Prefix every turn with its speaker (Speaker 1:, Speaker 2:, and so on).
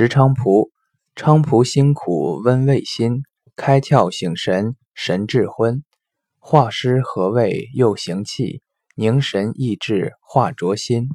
Speaker 1: 食菖蒲，菖蒲辛苦温胃心，开窍醒神神智昏，化湿和胃又行气，凝神益智化浊心。